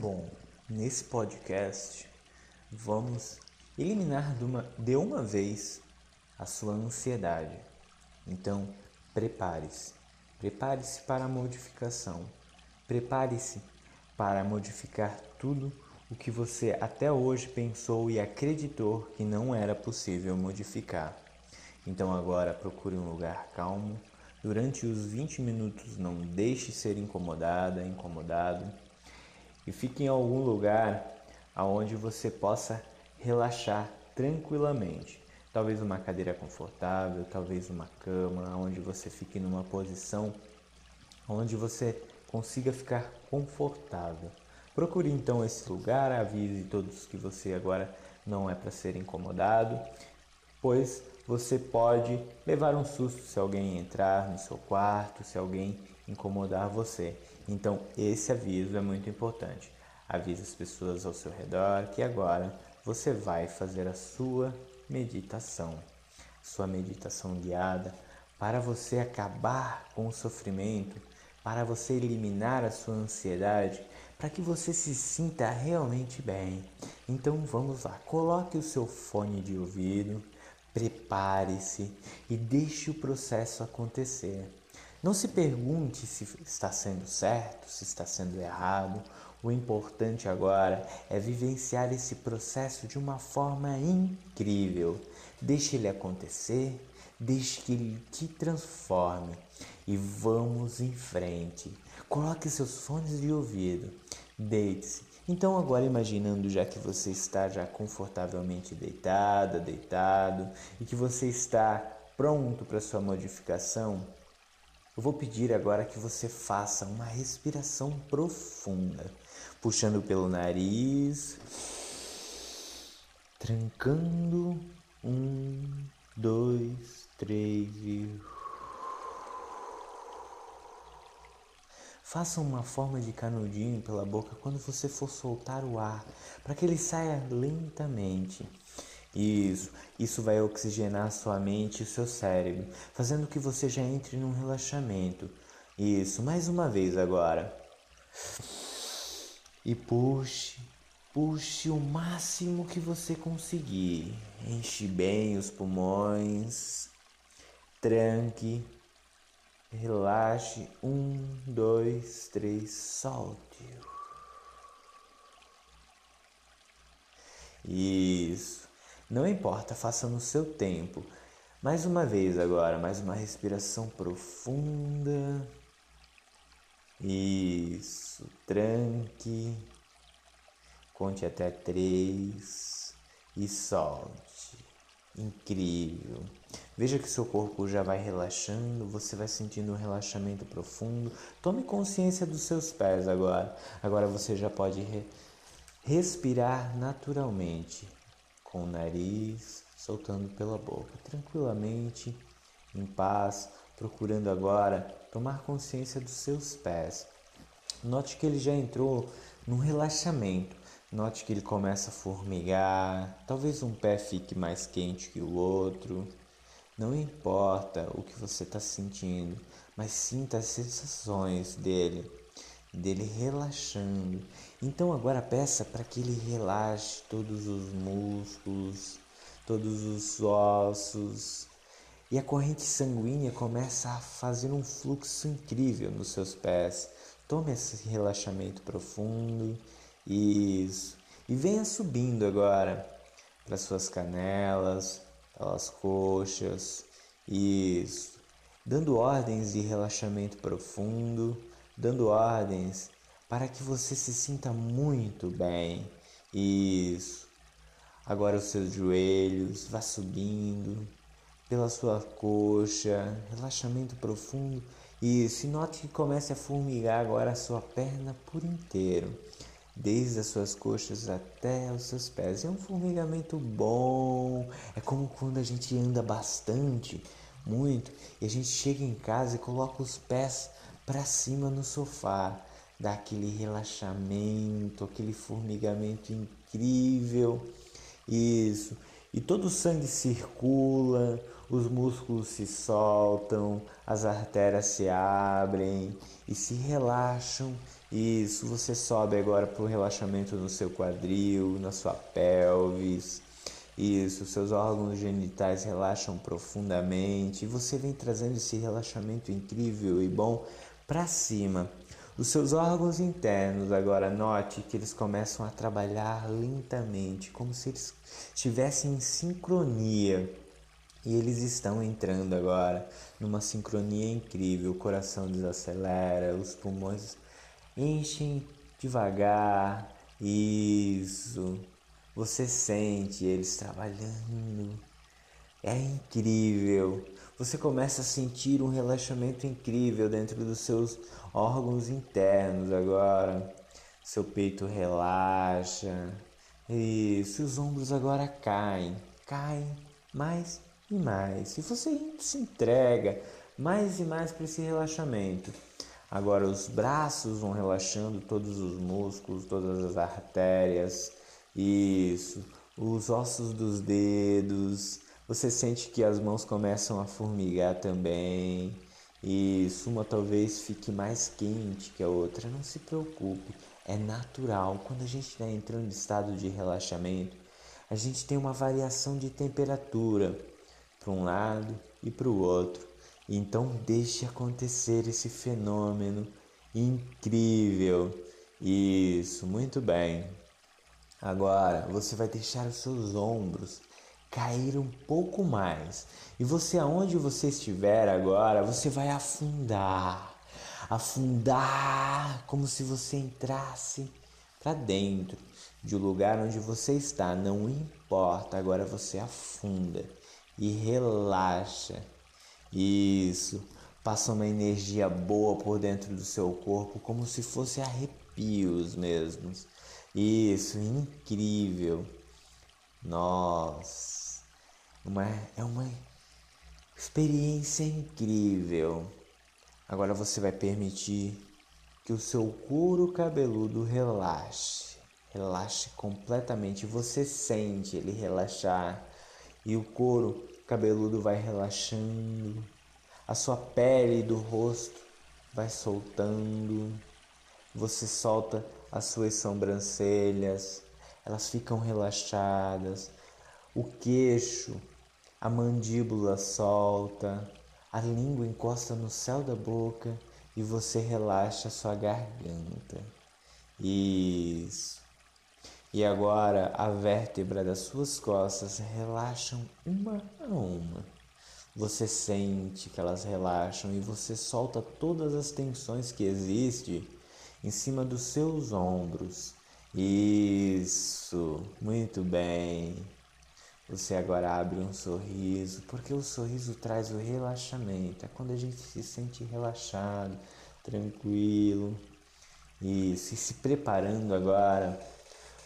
Bom, nesse podcast vamos eliminar de uma, de uma vez a sua ansiedade. Então, prepare-se. Prepare-se para a modificação. Prepare-se para modificar tudo o que você até hoje pensou e acreditou que não era possível modificar. Então agora procure um lugar calmo. Durante os 20 minutos não deixe ser incomodada, incomodado e fique em algum lugar aonde você possa relaxar tranquilamente. Talvez uma cadeira confortável, talvez uma cama, onde você fique numa posição onde você consiga ficar confortável. Procure então esse lugar, avise todos que você agora não é para ser incomodado, pois você pode levar um susto se alguém entrar no seu quarto, se alguém incomodar você. Então, esse aviso é muito importante. Avise as pessoas ao seu redor que agora você vai fazer a sua meditação, sua meditação guiada para você acabar com o sofrimento, para você eliminar a sua ansiedade, para que você se sinta realmente bem. Então vamos lá, coloque o seu fone de ouvido, prepare-se e deixe o processo acontecer. Não se pergunte se está sendo certo, se está sendo errado. O importante agora é vivenciar esse processo de uma forma incrível. Deixe ele acontecer, deixe que ele te transforme e vamos em frente. Coloque seus fones de ouvido, deite-se. Então agora imaginando já que você está já confortavelmente deitada, deitado e que você está pronto para sua modificação, eu vou pedir agora que você faça uma respiração profunda, puxando pelo nariz, trancando. Um, dois, três e. Faça uma forma de canudinho pela boca quando você for soltar o ar, para que ele saia lentamente. Isso, isso vai oxigenar sua mente e seu cérebro, fazendo que você já entre num relaxamento. Isso, mais uma vez agora. E puxe, puxe o máximo que você conseguir. Enche bem os pulmões. Tranque. Relaxe. Um, dois, três, solte. Isso. Não importa, faça no seu tempo. Mais uma vez agora, mais uma respiração profunda. Isso, tranque. Conte até três e solte. Incrível. Veja que seu corpo já vai relaxando, você vai sentindo um relaxamento profundo. Tome consciência dos seus pés agora. Agora você já pode re respirar naturalmente com o nariz soltando pela boca, tranquilamente, em paz, procurando agora tomar consciência dos seus pés. Note que ele já entrou num relaxamento. Note que ele começa a formigar, talvez um pé fique mais quente que o outro. Não importa o que você está sentindo, mas sinta as sensações dele dele relaxando. Então agora peça para que ele relaxe todos os músculos, todos os ossos. E a corrente sanguínea começa a fazer um fluxo incrível nos seus pés. Tome esse relaxamento profundo. Isso. E venha subindo agora para suas canelas, pelas coxas. Isso. Dando ordens de relaxamento profundo dando ordens para que você se sinta muito bem. Isso. Agora os seus joelhos, vá subindo pela sua coxa, relaxamento profundo. Isso, e note que comece a formigar agora a sua perna por inteiro, desde as suas coxas até os seus pés. É um formigamento bom, é como quando a gente anda bastante, muito, e a gente chega em casa e coloca os pés para cima no sofá, dá aquele relaxamento, aquele formigamento incrível. Isso. E todo o sangue circula, os músculos se soltam, as artérias se abrem e se relaxam Isso, você sobe agora para o relaxamento no seu quadril, na sua pelvis. Isso, seus órgãos genitais relaxam profundamente e você vem trazendo esse relaxamento incrível e bom para cima. Os seus órgãos internos, agora note que eles começam a trabalhar lentamente, como se eles estivessem em sincronia. E eles estão entrando agora numa sincronia incrível. O coração desacelera, os pulmões enchem devagar. Isso. Você sente eles trabalhando. É incrível. Você começa a sentir um relaxamento incrível dentro dos seus órgãos internos agora. Seu peito relaxa. Isso, os ombros agora caem, caem mais e mais. E você se entrega mais e mais para esse relaxamento. Agora os braços vão relaxando todos os músculos, todas as artérias. Isso, os ossos dos dedos, você sente que as mãos começam a formigar também. E uma talvez fique mais quente que a outra. Não se preocupe, é natural. Quando a gente está entrando em estado de relaxamento, a gente tem uma variação de temperatura para um lado e para o outro. Então deixe acontecer esse fenômeno incrível. Isso, muito bem. Agora você vai deixar os seus ombros cair um pouco mais. E você, aonde você estiver agora, você vai afundar. Afundar como se você entrasse para dentro de um lugar onde você está, não importa. Agora você afunda e relaxa. Isso. Passa uma energia boa por dentro do seu corpo, como se fosse arrepios mesmos. Isso, incrível. Nossa uma, é uma experiência incrível. Agora você vai permitir que o seu couro cabeludo relaxe, relaxe completamente. Você sente ele relaxar e o couro cabeludo vai relaxando. A sua pele do rosto vai soltando. Você solta as suas sobrancelhas, elas ficam relaxadas. O queixo a mandíbula solta, a língua encosta no céu da boca e você relaxa a sua garganta. Isso. E agora a vértebra das suas costas relaxam uma a uma. Você sente que elas relaxam e você solta todas as tensões que existem em cima dos seus ombros. Isso, muito bem. Você agora abre um sorriso, porque o sorriso traz o relaxamento. É quando a gente se sente relaxado, tranquilo. E se preparando agora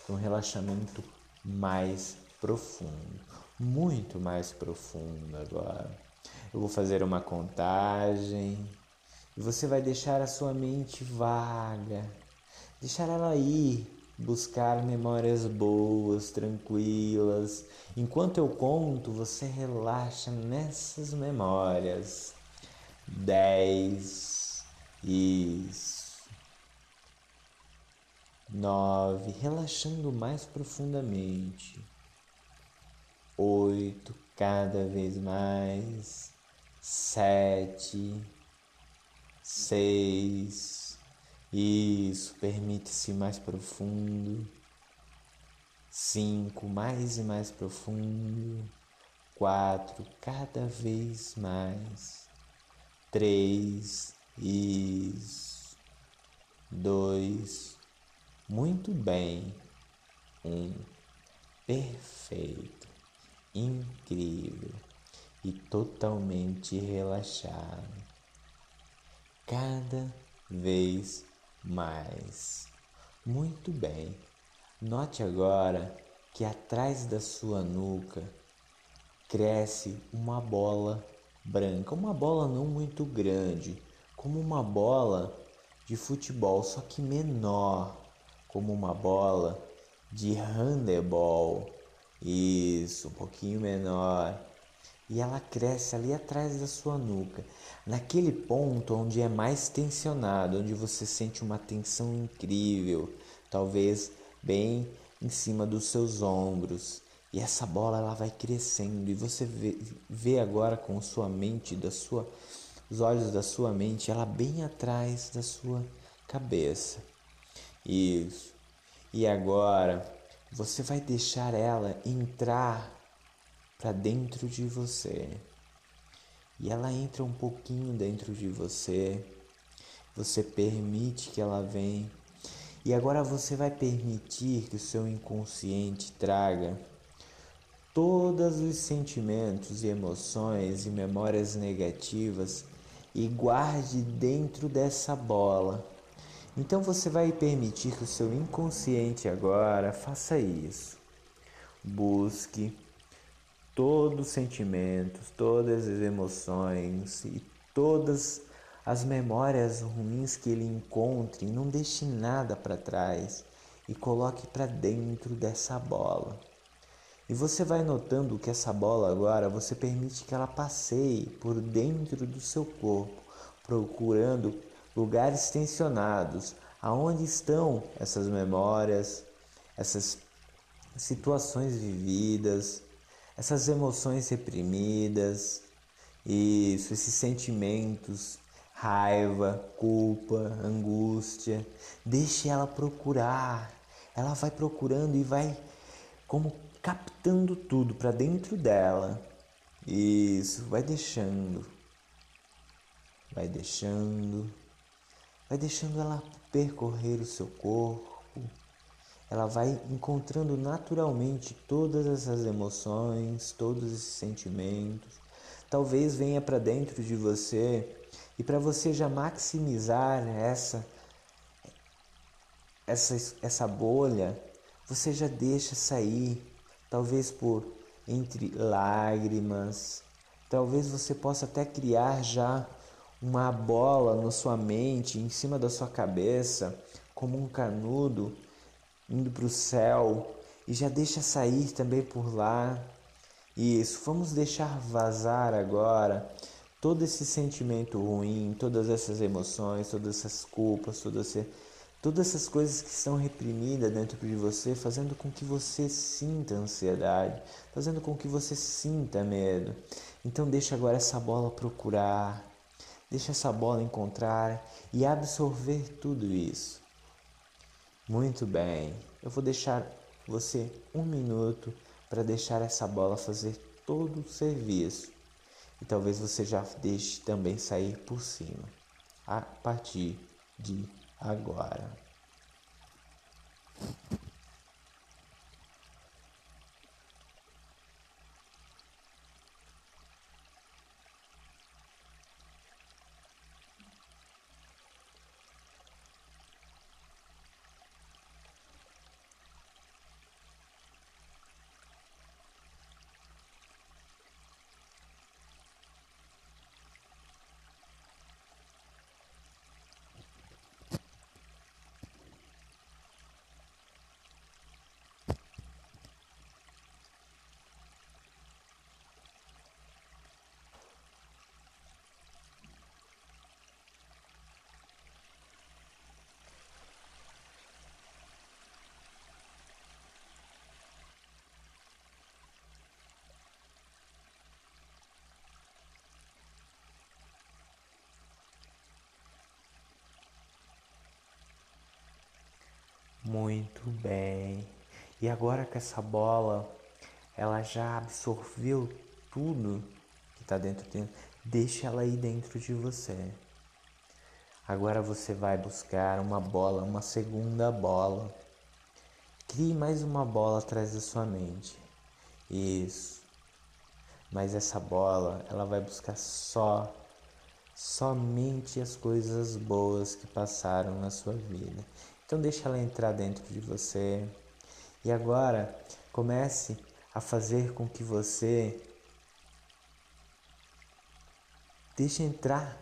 para um relaxamento mais profundo, muito mais profundo agora. Eu vou fazer uma contagem e você vai deixar a sua mente vaga, deixar ela ir buscar memórias boas, tranquilas. Enquanto eu conto, você relaxa nessas memórias. Dez, isso. Nove, relaxando mais profundamente. Oito, cada vez mais. Sete, seis isso, permite-se mais profundo. Cinco, mais e mais profundo. Quatro, cada vez mais. Três, isso. Dois, muito bem. Um, perfeito, incrível e totalmente relaxado. Cada vez mais. Muito bem. Note agora que atrás da sua nuca cresce uma bola branca, uma bola não muito grande, como uma bola de futebol, só que menor, como uma bola de handebol. Isso, um pouquinho menor. e ela cresce ali atrás da sua nuca, naquele ponto onde é mais tensionado, onde você sente uma tensão incrível, talvez bem em cima dos seus ombros. E essa bola ela vai crescendo e você vê, vê agora com sua mente, da sua, os olhos da sua mente, ela bem atrás da sua cabeça. Isso. E agora você vai deixar ela entrar para dentro de você. E ela entra um pouquinho dentro de você. Você permite que ela venha. E agora você vai permitir que o seu inconsciente traga todos os sentimentos e emoções e memórias negativas e guarde dentro dessa bola. Então você vai permitir que o seu inconsciente agora faça isso. Busque todos os sentimentos, todas as emoções e todas as memórias ruins que ele encontre, não deixe nada para trás e coloque para dentro dessa bola. E você vai notando que essa bola agora você permite que ela passeie por dentro do seu corpo, procurando lugares tensionados, aonde estão essas memórias, essas situações vividas, essas emoções reprimidas, isso, esses sentimentos, raiva, culpa, angústia, deixe ela procurar. Ela vai procurando e vai como captando tudo para dentro dela. Isso, vai deixando. Vai deixando. Vai deixando ela percorrer o seu corpo ela vai encontrando naturalmente todas essas emoções, todos esses sentimentos. Talvez venha para dentro de você e para você já maximizar essa essa essa bolha, você já deixa sair, talvez por entre lágrimas. Talvez você possa até criar já uma bola na sua mente, em cima da sua cabeça, como um canudo indo para o céu e já deixa sair também por lá. Isso, vamos deixar vazar agora todo esse sentimento ruim, todas essas emoções, todas essas culpas, todas, todas essas coisas que estão reprimidas dentro de você, fazendo com que você sinta ansiedade, fazendo com que você sinta medo. Então deixa agora essa bola procurar, deixa essa bola encontrar e absorver tudo isso. Muito bem, eu vou deixar você um minuto para deixar essa bola fazer todo o serviço e talvez você já deixe também sair por cima a partir de agora. Muito bem. E agora que essa bola ela já absorveu tudo que está dentro dentro, deixa ela aí dentro de você. Agora você vai buscar uma bola, uma segunda bola. Crie mais uma bola atrás da sua mente. Isso. Mas essa bola, ela vai buscar só somente as coisas boas que passaram na sua vida. Então deixa ela entrar dentro de você. E agora comece a fazer com que você deixe entrar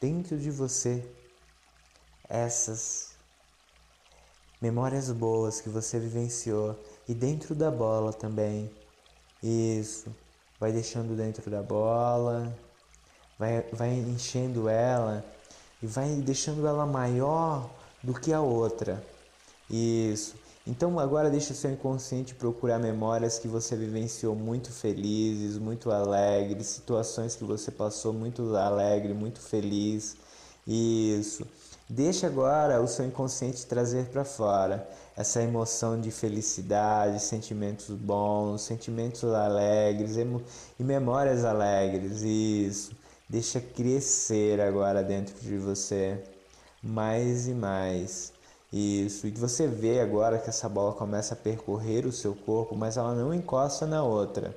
dentro de você essas memórias boas que você vivenciou e dentro da bola também. Isso. vai deixando dentro da bola, vai, vai enchendo ela e vai deixando ela maior do que a outra. Isso. Então agora deixa o seu inconsciente procurar memórias que você vivenciou muito felizes, muito alegres, situações que você passou muito alegre, muito feliz. Isso. Deixa agora o seu inconsciente trazer para fora essa emoção de felicidade, sentimentos bons, sentimentos alegres e memórias alegres. Isso. Deixa crescer agora dentro de você mais e mais. Isso, e você vê agora que essa bola começa a percorrer o seu corpo, mas ela não encosta na outra.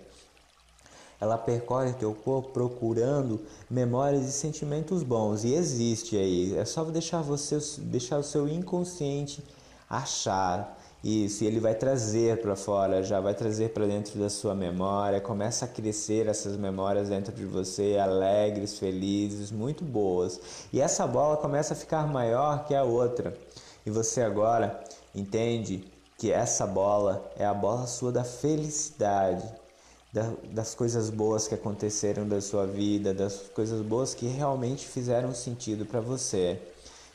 Ela percorre teu corpo procurando memórias e sentimentos bons e existe aí. É só deixar você deixar o seu inconsciente achar isso, e ele vai trazer para fora, já vai trazer para dentro da sua memória, começa a crescer essas memórias dentro de você, alegres, felizes, muito boas. E essa bola começa a ficar maior que a outra. E você agora entende que essa bola é a bola sua da felicidade, das coisas boas que aconteceram da sua vida, das coisas boas que realmente fizeram sentido para você.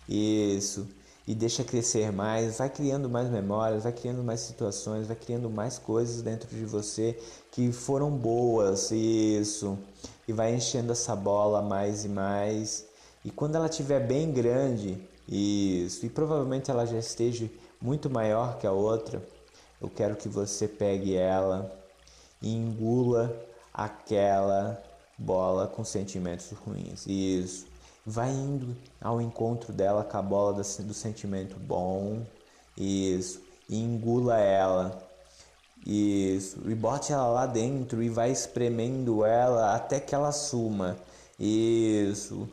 Isso. E deixa crescer mais, vai criando mais memórias, vai criando mais situações, vai criando mais coisas dentro de você que foram boas, isso. E vai enchendo essa bola mais e mais. E quando ela estiver bem grande, isso, e provavelmente ela já esteja muito maior que a outra. Eu quero que você pegue ela e engula aquela bola com sentimentos ruins. Isso. Vai indo ao encontro dela com a bola do sentimento bom. Isso. E engula ela. Isso. E bote ela lá dentro e vai espremendo ela até que ela suma. Isso.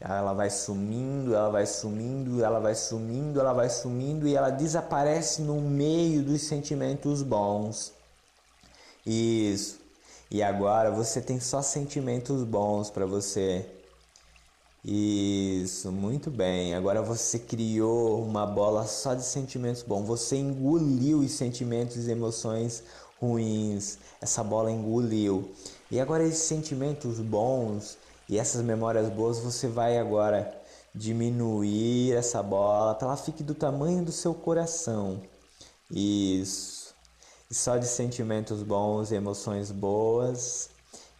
Ela vai sumindo, ela vai sumindo, ela vai sumindo, ela vai sumindo e ela desaparece no meio dos sentimentos bons. Isso. E agora você tem só sentimentos bons para você. Isso, muito bem. Agora você criou uma bola só de sentimentos bons. Você engoliu os sentimentos e emoções ruins. Essa bola engoliu. E agora esses sentimentos bons e essas memórias boas você vai agora diminuir essa bola para ela fique do tamanho do seu coração. Isso. E só de sentimentos bons e emoções boas.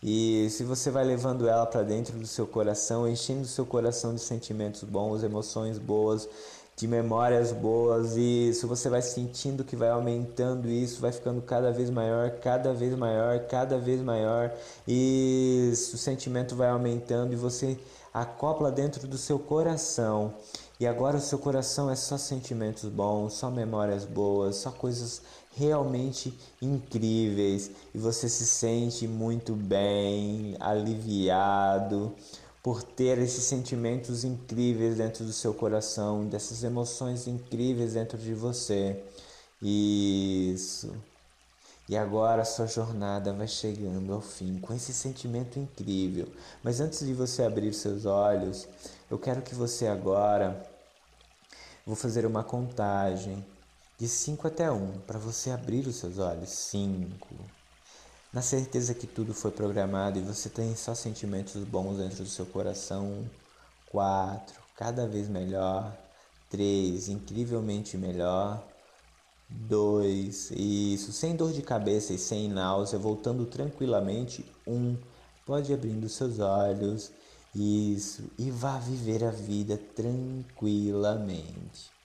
E se você vai levando ela para dentro do seu coração, enchendo o seu coração de sentimentos bons, emoções boas, de memórias boas, e isso você vai sentindo que vai aumentando isso, vai ficando cada vez maior, cada vez maior, cada vez maior, e o sentimento vai aumentando e você acopla dentro do seu coração. E agora o seu coração é só sentimentos bons, só memórias boas, só coisas realmente incríveis e você se sente muito bem, aliviado por ter esses sentimentos incríveis dentro do seu coração, dessas emoções incríveis dentro de você. Isso. E agora a sua jornada vai chegando ao fim com esse sentimento incrível. Mas antes de você abrir seus olhos, eu quero que você agora vou fazer uma contagem de 5 até 1 um, para você abrir os seus olhos. 5 na certeza que tudo foi programado e você tem só sentimentos bons dentro do seu coração. Quatro, cada vez melhor. Três, incrivelmente melhor. Dois, isso, sem dor de cabeça e sem náusea, voltando tranquilamente. Um, pode abrindo seus olhos. Isso, e vá viver a vida tranquilamente.